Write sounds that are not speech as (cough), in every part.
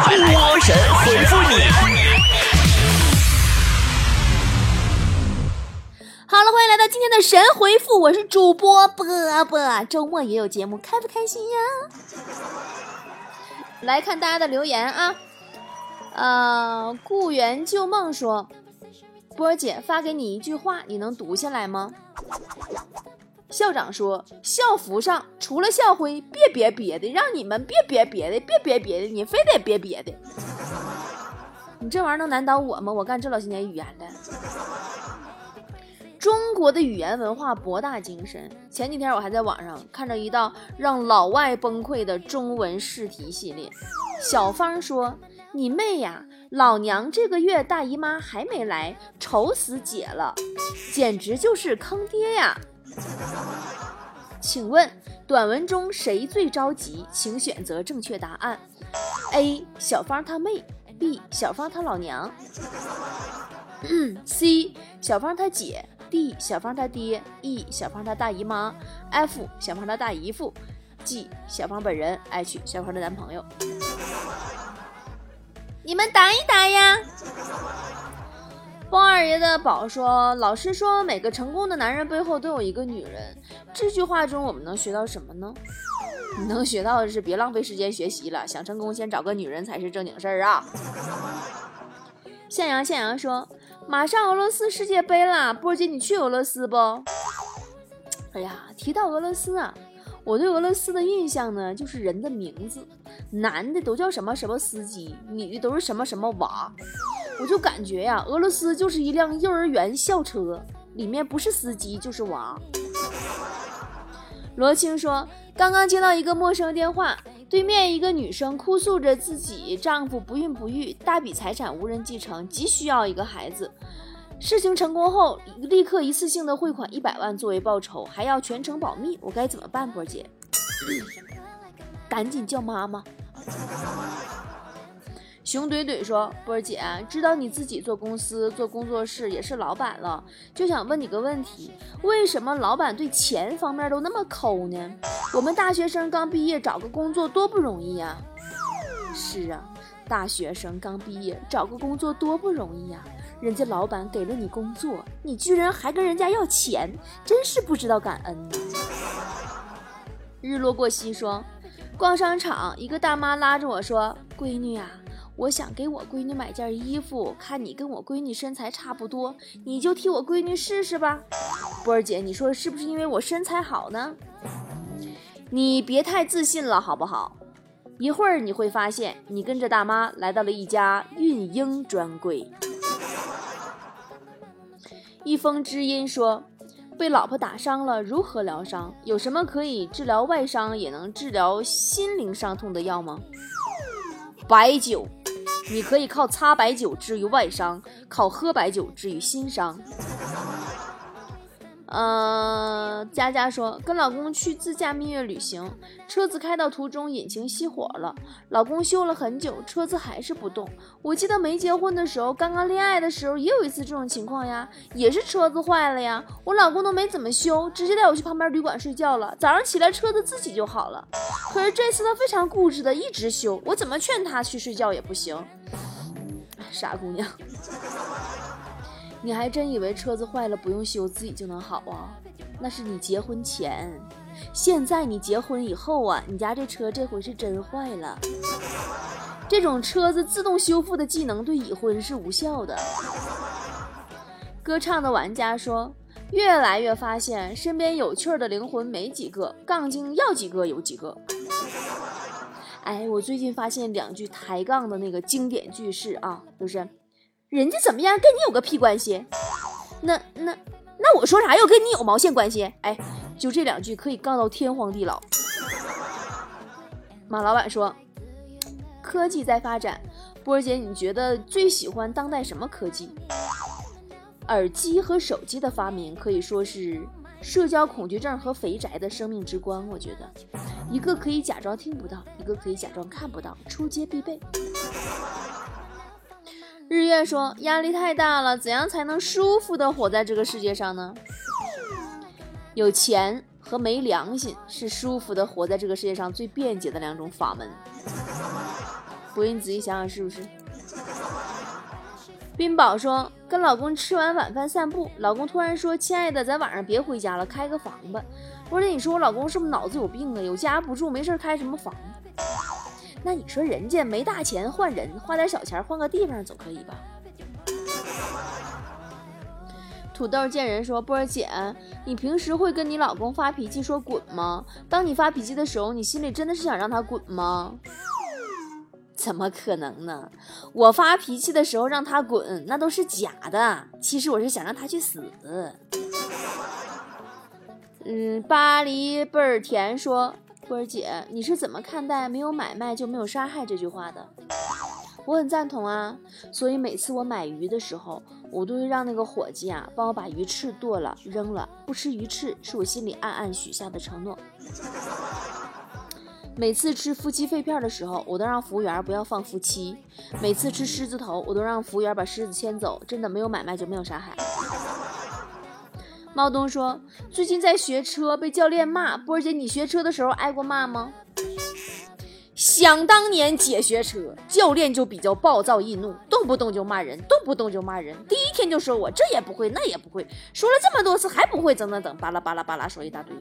波神回复你。好了，欢迎来到今天的神回复，我是主播波波。周末也有节目，开不开心呀？来看大家的留言啊，呃，故园旧梦说，波儿姐发给你一句话，你能读下来吗？校长说，校服上除了校徽，别别别的，让你们别别别的，别别别的，你非得别别的。你这玩意儿能难倒我吗？我干这老些年语言的。中国的语言文化博大精深。前几天我还在网上看着一道让老外崩溃的中文试题系列。小芳说：“你妹呀，老娘这个月大姨妈还没来，愁死姐了，简直就是坑爹呀！”请问短文中谁最着急？请选择正确答案。A. 小芳她妹，B. 小芳她老娘，C. 小芳她姐。D 小芳她爹，E 小芳她大姨妈，F 小芳她大姨夫，G 小芳本人，H 小芳的男朋友。你们答一答呀！包二爷的宝说：“老师说每个成功的男人背后都有一个女人，这句话中我们能学到什么呢？你 (laughs) 能学到的是别浪费时间学习了，想成功先找个女人才是正经事儿啊！”向阳向阳说。马上俄罗斯世界杯了，波姐，你去俄罗斯不？哎呀，提到俄罗斯啊，我对俄罗斯的印象呢，就是人的名字，男的都叫什么什么司机，女的都是什么什么娃，我就感觉呀，俄罗斯就是一辆幼儿园校车，里面不是司机就是娃。罗青说，刚刚接到一个陌生电话。对面一个女生哭诉着自己丈夫不孕不育，大笔财产无人继承，急需要一个孩子。事情成功后，立刻一次性的汇款一百万作为报酬，还要全程保密。我该怎么办，波姐？(coughs) 赶紧叫妈妈。熊怼怼说：“波儿姐，知道你自己做公司、做工作室也是老板了，就想问你个问题：为什么老板对钱方面都那么抠呢？我们大学生刚毕业找个工作多不容易呀！是啊，大学生刚毕业找个工作多不容易呀！人家老板给了你工作，你居然还跟人家要钱，真是不知道感恩呢。”日落过西说：“逛商场，一个大妈拉着我说：‘闺女呀。’”我想给我闺女买件衣服，看你跟我闺女身材差不多，你就替我闺女试试吧。波儿姐，你说是不是因为我身材好呢？你别太自信了，好不好？一会儿你会发现，你跟着大妈来到了一家孕婴专柜。一封知音说，被老婆打伤了，如何疗伤？有什么可以治疗外伤也能治疗心灵伤痛的药吗？白酒。你可以靠擦白酒治愈外伤，靠喝白酒治愈心伤。呃，佳佳说跟老公去自驾蜜月旅行，车子开到途中引擎熄火了，老公修了很久，车子还是不动。我记得没结婚的时候，刚刚恋爱的时候也有一次这种情况呀，也是车子坏了呀，我老公都没怎么修，直接带我去旁边旅馆睡觉了。早上起来车子自己就好了。可是这次他非常固执的一直修，我怎么劝他去睡觉也不行。(laughs) 傻姑娘。你还真以为车子坏了不用修自己就能好啊？那是你结婚前，现在你结婚以后啊，你家这车这回是真坏了。这种车子自动修复的技能对已婚是无效的。歌唱的玩家说，越来越发现身边有趣的灵魂没几个，杠精要几个有几个。哎，我最近发现两句抬杠的那个经典句式啊，就是。人家怎么样，跟你有个屁关系？那那那我说啥又跟你有毛线关系？哎，就这两句可以杠到天荒地老。马老板说，科技在发展，波姐，你觉得最喜欢当代什么科技？耳机和手机的发明可以说是社交恐惧症和肥宅的生命之光。我觉得，一个可以假装听不到，一个可以假装看不到，出街必备。日月说：“压力太大了，怎样才能舒服的活在这个世界上呢？有钱和没良心是舒服的活在这个世界上最便捷的两种法门。”不过你仔细想想是不是？冰宝说，跟老公吃完晚饭散步，老公突然说：“亲爱的，咱晚上别回家了，开个房吧。”不是你说我老公是不是脑子有病啊？有家不住，没事开什么房？那你说人家没大钱换人，花点小钱换个地方总可以吧？土豆见人说：“波儿姐，你平时会跟你老公发脾气说滚吗？当你发脾气的时候，你心里真的是想让他滚吗？”怎么可能呢？我发脾气的时候让他滚，那都是假的。其实我是想让他去死。嗯，巴黎贝尔甜说：“波儿姐，你是怎么看待‘没有买卖就没有杀害’这句话的？”我很赞同啊。所以每次我买鱼的时候，我都会让那个伙计啊帮我把鱼翅剁了扔了，不吃鱼翅是我心里暗暗许下的承诺。每次吃夫妻肺片的时候，我都让服务员不要放夫妻；每次吃狮子头，我都让服务员把狮子牵走。真的没有买卖就没有杀害。猫东说，最近在学车，被教练骂。波儿姐，你学车的时候挨过骂吗？想当年姐学车，教练就比较暴躁易怒，动不动就骂人，动不动就骂人。第一天就说我这也不会，那也不会，说了这么多次还不会，等等等，巴拉巴拉巴拉说一大堆。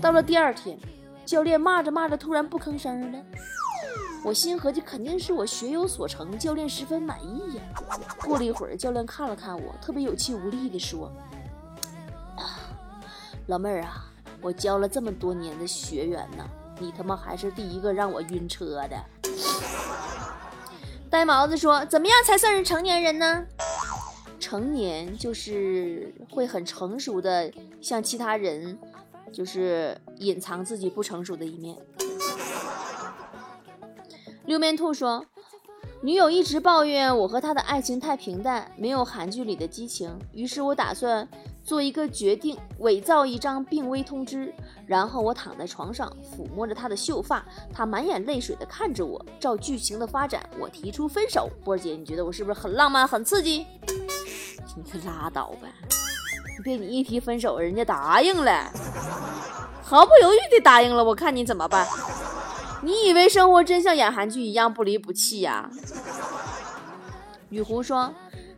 到了第二天。教练骂着骂着，突然不吭声了。我心合计，肯定是我学有所成，教练十分满意呀。过了一会儿，教练看了看我，特别有气无力地说：“老妹儿啊，我教了这么多年的学员呢，你他妈还是第一个让我晕车的。”呆毛子说：“怎么样才算是成年人呢？成年就是会很成熟的，像其他人。”就是隐藏自己不成熟的一面。六面兔说，女友一直抱怨我和她的爱情太平淡，没有韩剧里的激情。于是我打算做一个决定，伪造一张病危通知，然后我躺在床上抚摸着她的秀发，她满眼泪水的看着我。照剧情的发展，我提出分手。波儿姐，你觉得我是不是很浪漫、很刺激？(laughs) 你可拉倒吧。被你一提分手，人家答应了，(laughs) 毫不犹豫的答应了。我看你怎么办？你以为生活真像演韩剧一样不离不弃呀？雨狐说：“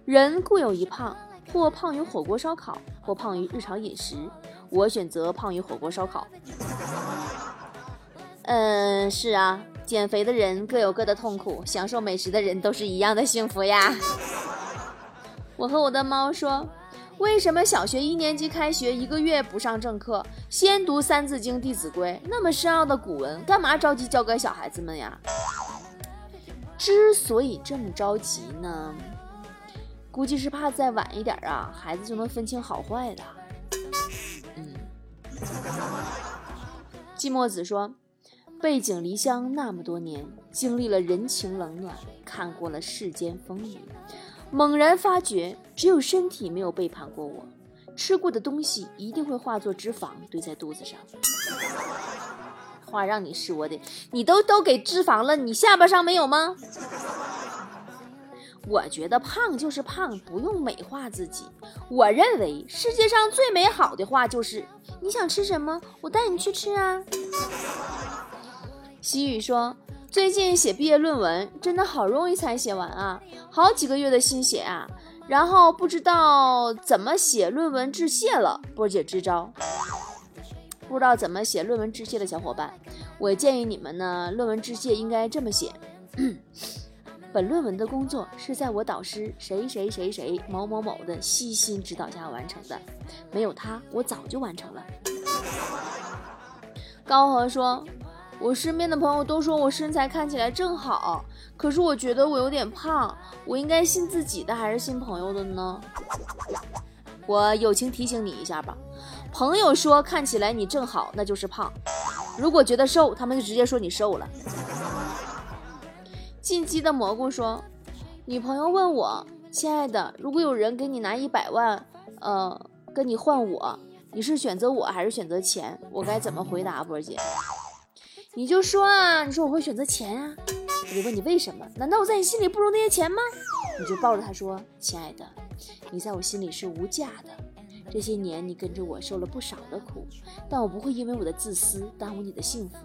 人固有一胖，或胖于火锅烧烤，或胖于日常饮食。我选择胖于火锅烧烤。”嗯，是啊，减肥的人各有各的痛苦，享受美食的人都是一样的幸福呀。我和我的猫说。为什么小学一年级开学一个月不上正课，先读《三字经》《弟子规》？那么深奥的古文，干嘛着急教给小孩子们呀？之所以这么着急呢，估计是怕再晚一点啊，孩子就能分清好坏的。嗯。季墨子说：“背井离乡那么多年，经历了人情冷暖，看过了世间风雨。”猛然发觉，只有身体没有背叛过我，吃过的东西一定会化作脂肪堆在肚子上。话让你说的，你都都给脂肪了，你下巴上没有吗？我觉得胖就是胖，不用美化自己。我认为世界上最美好的话就是：你想吃什么，我带你去吃啊。西雨说。最近写毕业论文，真的好容易才写完啊，好几个月的心血啊，然后不知道怎么写论文致谢了，波姐支招。不知道怎么写论文致谢的小伙伴，我建议你们呢，论文致谢应该这么写：(clears throat) 本论文的工作是在我导师谁谁谁谁某某某的悉心指导下完成的，没有他，我早就完成了。高和说。我身边的朋友都说我身材看起来正好，可是我觉得我有点胖。我应该信自己的还是信朋友的呢？我友情提醒你一下吧，朋友说看起来你正好，那就是胖；如果觉得瘦，他们就直接说你瘦了。进击的蘑菇说，女朋友问我，亲爱的，如果有人给你拿一百万，呃，跟你换我，你是选择我还是选择钱？我该怎么回答，波姐？你就说啊，你说我会选择钱啊，我就问你为什么？难道我在你心里不如那些钱吗？你就抱着他说，亲爱的，你在我心里是无价的。这些年你跟着我受了不少的苦，但我不会因为我的自私耽误你的幸福。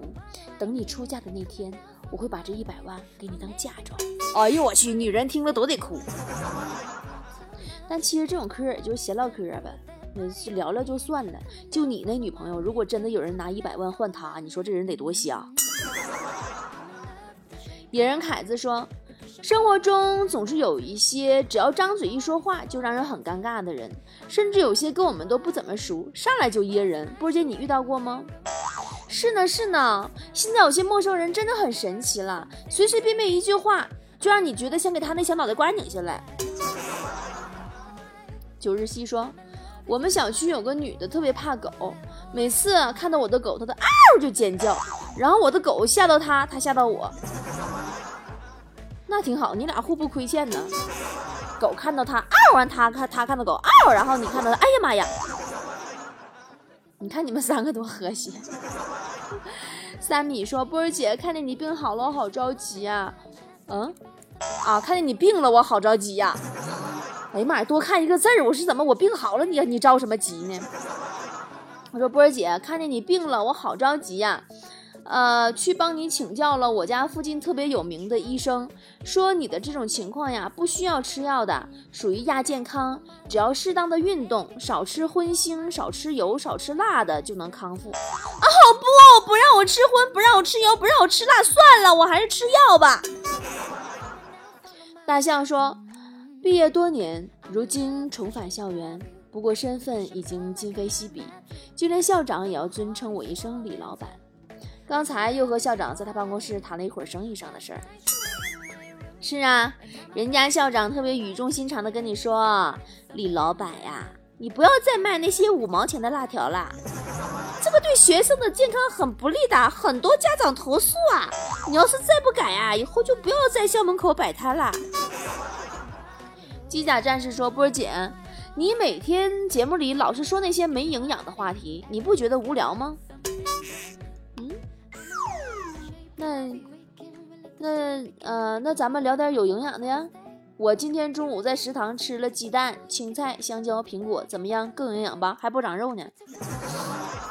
等你出嫁的那天，我会把这一百万给你当嫁妆。哎呦我去，女人听了都得哭。(laughs) 但其实这种嗑也就是闲唠嗑呗，是聊聊就算了。就你那女朋友，如果真的有人拿一百万换她，你说这人得多瞎？(laughs) 野人凯子说。生活中总是有一些只要张嘴一说话就让人很尴尬的人，甚至有些跟我们都不怎么熟，上来就噎人。波姐，你遇到过吗？是呢，是呢。现在有些陌生人真的很神奇了，随随便便一句话就让你觉得想给他那小脑袋瓜拧下来。九日西说，我们小区有个女的特别怕狗，每次看到我的狗，她都嗷就尖叫，然后我的狗吓到她，她吓到我。那挺好，你俩互不亏欠呢。狗看到它嗷完，它看它看到狗嗷，然后你看到它，哎呀妈呀！你看你们三个多和谐。三米说：“波儿姐，看见你病好了，我好着急呀。”嗯，啊，看见你病了，我好着急呀。哎呀妈呀，多看一个字儿，我是怎么我病好了，你你着什么急呢？我说波儿姐，看见你病了，我好着急呀。呃，去帮你请教了我家附近特别有名的医生，说你的这种情况呀，不需要吃药的，属于亚健康，只要适当的运动，少吃荤腥，少吃油，少吃辣的就能康复。啊，不，不让我吃荤，不让我吃油，不让我吃辣，算了，我还是吃药吧。大象说，毕业多年，如今重返校园，不过身份已经今非昔比，就连校长也要尊称我一声李老板。刚才又和校长在他办公室谈了一会儿生意上的事儿。是啊，人家校长特别语重心长的跟你说：“李老板呀，你不要再卖那些五毛钱的辣条了，这个对学生的健康很不利的，很多家长投诉啊。你要是再不改啊，以后就不要在校门口摆摊了。”机甲战士说：“波儿姐，你每天节目里老是说那些没营养的话题，你不觉得无聊吗？”嗯那，那呃，那咱们聊点有营养的呀。我今天中午在食堂吃了鸡蛋、青菜、香蕉、苹果，怎么样？更营养吧？还不长肉呢。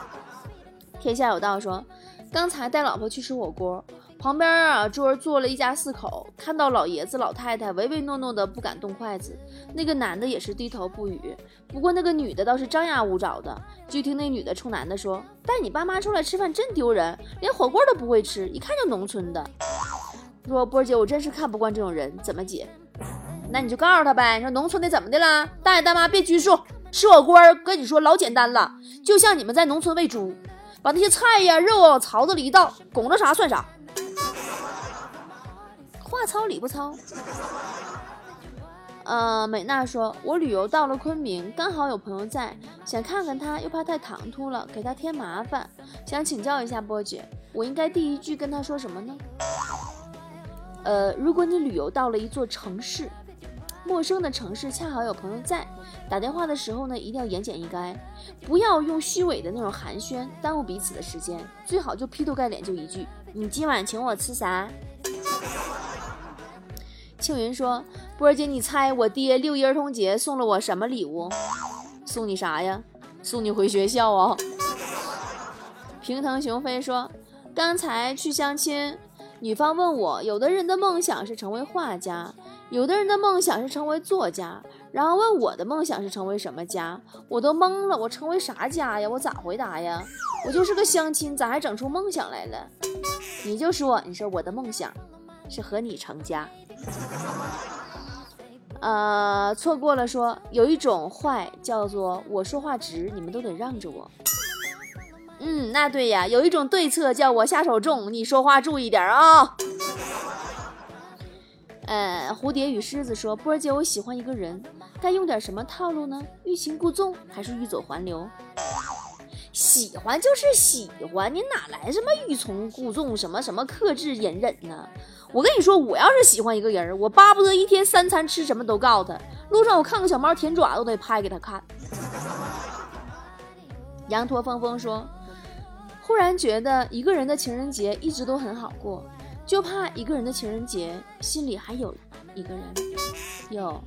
(laughs) 天下有道说，刚才带老婆去吃火锅。旁边啊，桌坐了一家四口，看到老爷子老太太唯唯诺诺的不敢动筷子，那个男的也是低头不语。不过那个女的倒是张牙舞爪的。就听那女的冲男的说：“带你爸妈出来吃饭真丢人，连火锅都不会吃，一看就农村的。”说波儿姐，我真是看不惯这种人，怎么解？那你就告诉他呗，你说农村的怎么的了？大爷大妈别拘束，吃火锅跟你说老简单了，就像你们在农村喂猪，把那些菜呀肉往槽子里一倒，拱着啥算啥。话糙理不糙。呃，美娜说，我旅游到了昆明，刚好有朋友在，想看看他，又怕太唐突了，给他添麻烦，想请教一下波姐，我应该第一句跟他说什么呢？呃，如果你旅游到了一座城市，陌生的城市，恰好有朋友在，打电话的时候呢，一定要言简意赅，不要用虚伪的那种寒暄耽误彼此的时间，最好就劈头盖脸就一句，你今晚请我吃啥？庆云说：“波儿姐，你猜我爹六一儿童节送了我什么礼物？送你啥呀？送你回学校啊！”平腾雄飞说：“刚才去相亲，女方问我，有的人的梦想是成为画家，有的人的梦想是成为作家，然后问我的梦想是成为什么家？我都懵了，我成为啥家呀？我咋回答呀？我就是个相亲，咋还整出梦想来了？你就说，你说我的梦想是和你成家。”呃，错过了说有一种坏叫做我说话直，你们都得让着我。嗯，那对呀，有一种对策叫我下手重，你说话注意点啊。呃，蝴蝶与狮子说，波儿姐，我喜欢一个人，该用点什么套路呢？欲擒故纵还是欲走还留？喜欢就是喜欢，你哪来什么欲从故纵，什么什么克制隐忍呢？我跟你说，我要是喜欢一个人，我巴不得一天三餐吃什么都告诉他，路上我看个小猫舔爪，都得拍给他看。羊驼风风说，忽然觉得一个人的情人节一直都很好过，就怕一个人的情人节心里还有一个人。哟，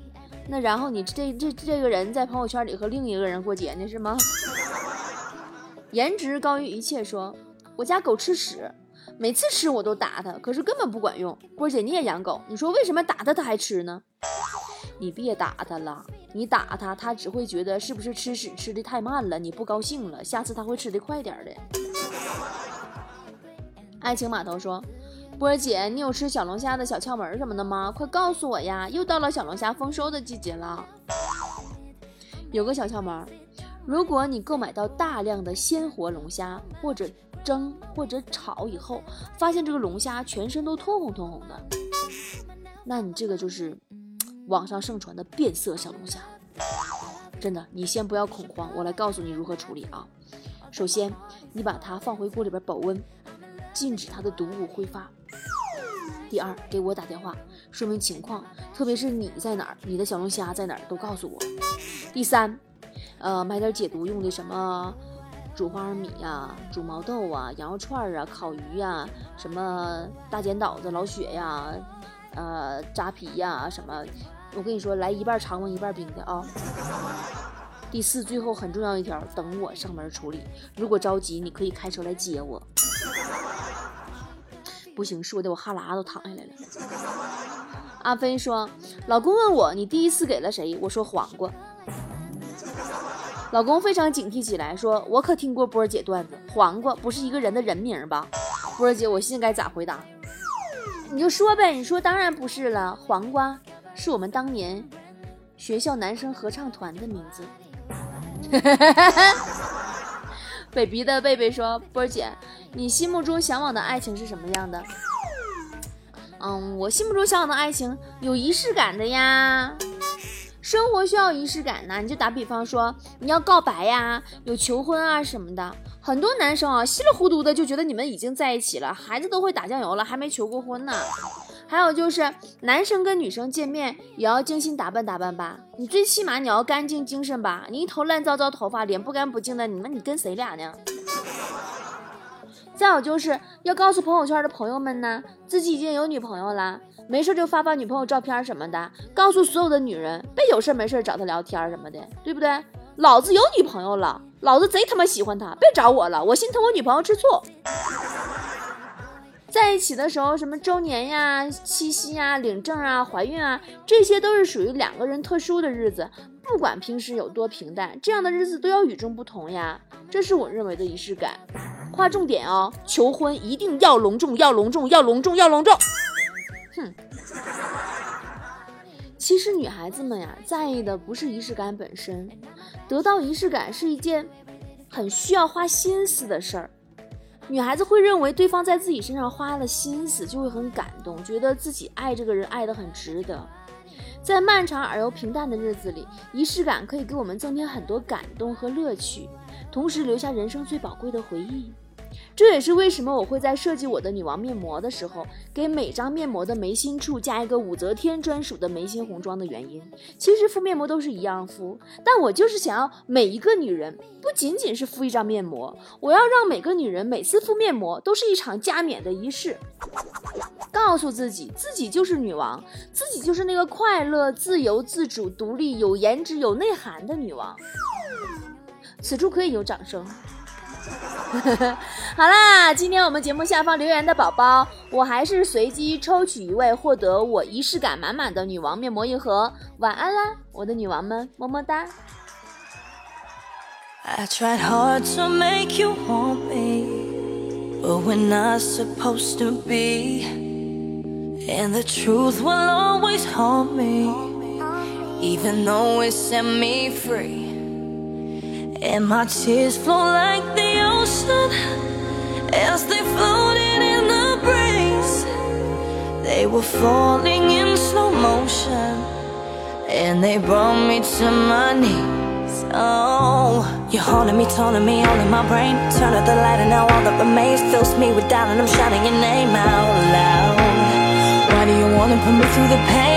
那然后你这这这个人在朋友圈里和另一个人过节呢，是吗？(laughs) 颜值高于一切。说，我家狗吃屎，每次吃我都打它，可是根本不管用。波姐，你也养狗，你说为什么打它它还吃呢？你别打它了，你打它，它只会觉得是不是吃屎吃的太慢了，你不高兴了，下次它会吃的快点的。爱情码头说。波儿姐，你有吃小龙虾的小窍门什么的吗？快告诉我呀！又到了小龙虾丰收的季节了。有个小窍门，如果你购买到大量的鲜活龙虾，或者蒸或者炒以后，发现这个龙虾全身都通红通红的，那你这个就是网上盛传的变色小龙虾。真的，你先不要恐慌，我来告诉你如何处理啊。首先，你把它放回锅里边保温，禁止它的毒物挥发。第二，给我打电话说明情况，特别是你在哪儿，你的小龙虾在哪儿，都告诉我。第三，呃，买点解毒用的什么煮花生米呀、煮毛豆啊、羊肉串啊、烤鱼呀、什么大剪刀子、老雪呀、呃扎皮呀什么。我跟你说，来一半常温一半冰的啊。第四，最后很重要一条，等我上门处理。如果着急，你可以开车来接我。不行，说的我哈喇子都淌下来了。阿飞说：“老公问我你第一次给了谁？我说黄瓜。”老公非常警惕起来，说：“我可听过波儿姐段子，黄瓜不是一个人的人名吧？”波儿姐，我现在该咋回答？你就说呗，你说当然不是了，黄瓜是我们当年学校男生合唱团的名字。北鼻的贝贝说：“波儿姐，你心目中向往的爱情是什么样的？”嗯，我心目中向往的爱情有仪式感的呀。生活需要仪式感呢，你就打比方说，你要告白呀，有求婚啊什么的。很多男生啊，稀里糊涂的就觉得你们已经在一起了，孩子都会打酱油了，还没求过婚呢。还有就是，男生跟女生见面也要精心打扮打扮吧，你最起码你要干净精神吧，你一头乱糟糟头发，脸不干不净的，你们你跟谁俩呢？再有就是要告诉朋友圈的朋友们呢，自己已经有女朋友了，没事就发发女朋友照片什么的，告诉所有的女人，别有事没事找他聊天什么的，对不对？老子有女朋友了，老子贼他妈喜欢他，别找我了，我心疼我女朋友吃醋。在一起的时候，什么周年呀、七夕呀、领证啊、怀孕啊，这些都是属于两个人特殊的日子。不管平时有多平淡，这样的日子都要与众不同呀。这是我认为的仪式感。划重点哦，求婚一定要隆重，要隆重，要隆重，要隆重。哼，其实女孩子们呀，在意的不是仪式感本身，得到仪式感是一件很需要花心思的事儿。女孩子会认为对方在自己身上花了心思，就会很感动，觉得自己爱这个人爱得很值得。在漫长而又平淡的日子里，仪式感可以给我们增添很多感动和乐趣，同时留下人生最宝贵的回忆。这也是为什么我会在设计我的女王面膜的时候，给每张面膜的眉心处加一个武则天专属的眉心红妆的原因。其实敷面膜都是一样敷，但我就是想要每一个女人不仅仅是敷一张面膜，我要让每个女人每次敷面膜都是一场加冕的仪式，告诉自己自己就是女王，自己就是那个快乐、自由、自主、独立、有颜值、有内涵的女王。此处可以有掌声。(laughs) 好啦，今天我们节目下方留言的宝宝，我还是随机抽取一位获得我仪式感满满的女王面膜一盒。晚安啦，我的女王们，么么哒。And my tears flow like the As they floated in the breeze. They were falling in slow motion And they brought me to my knees. Oh You're haunting me, taunting me all in my brain. Turn out the light and now all that remains Fills me with doubt and I'm shouting your name out loud. Why do you wanna put me through the pain?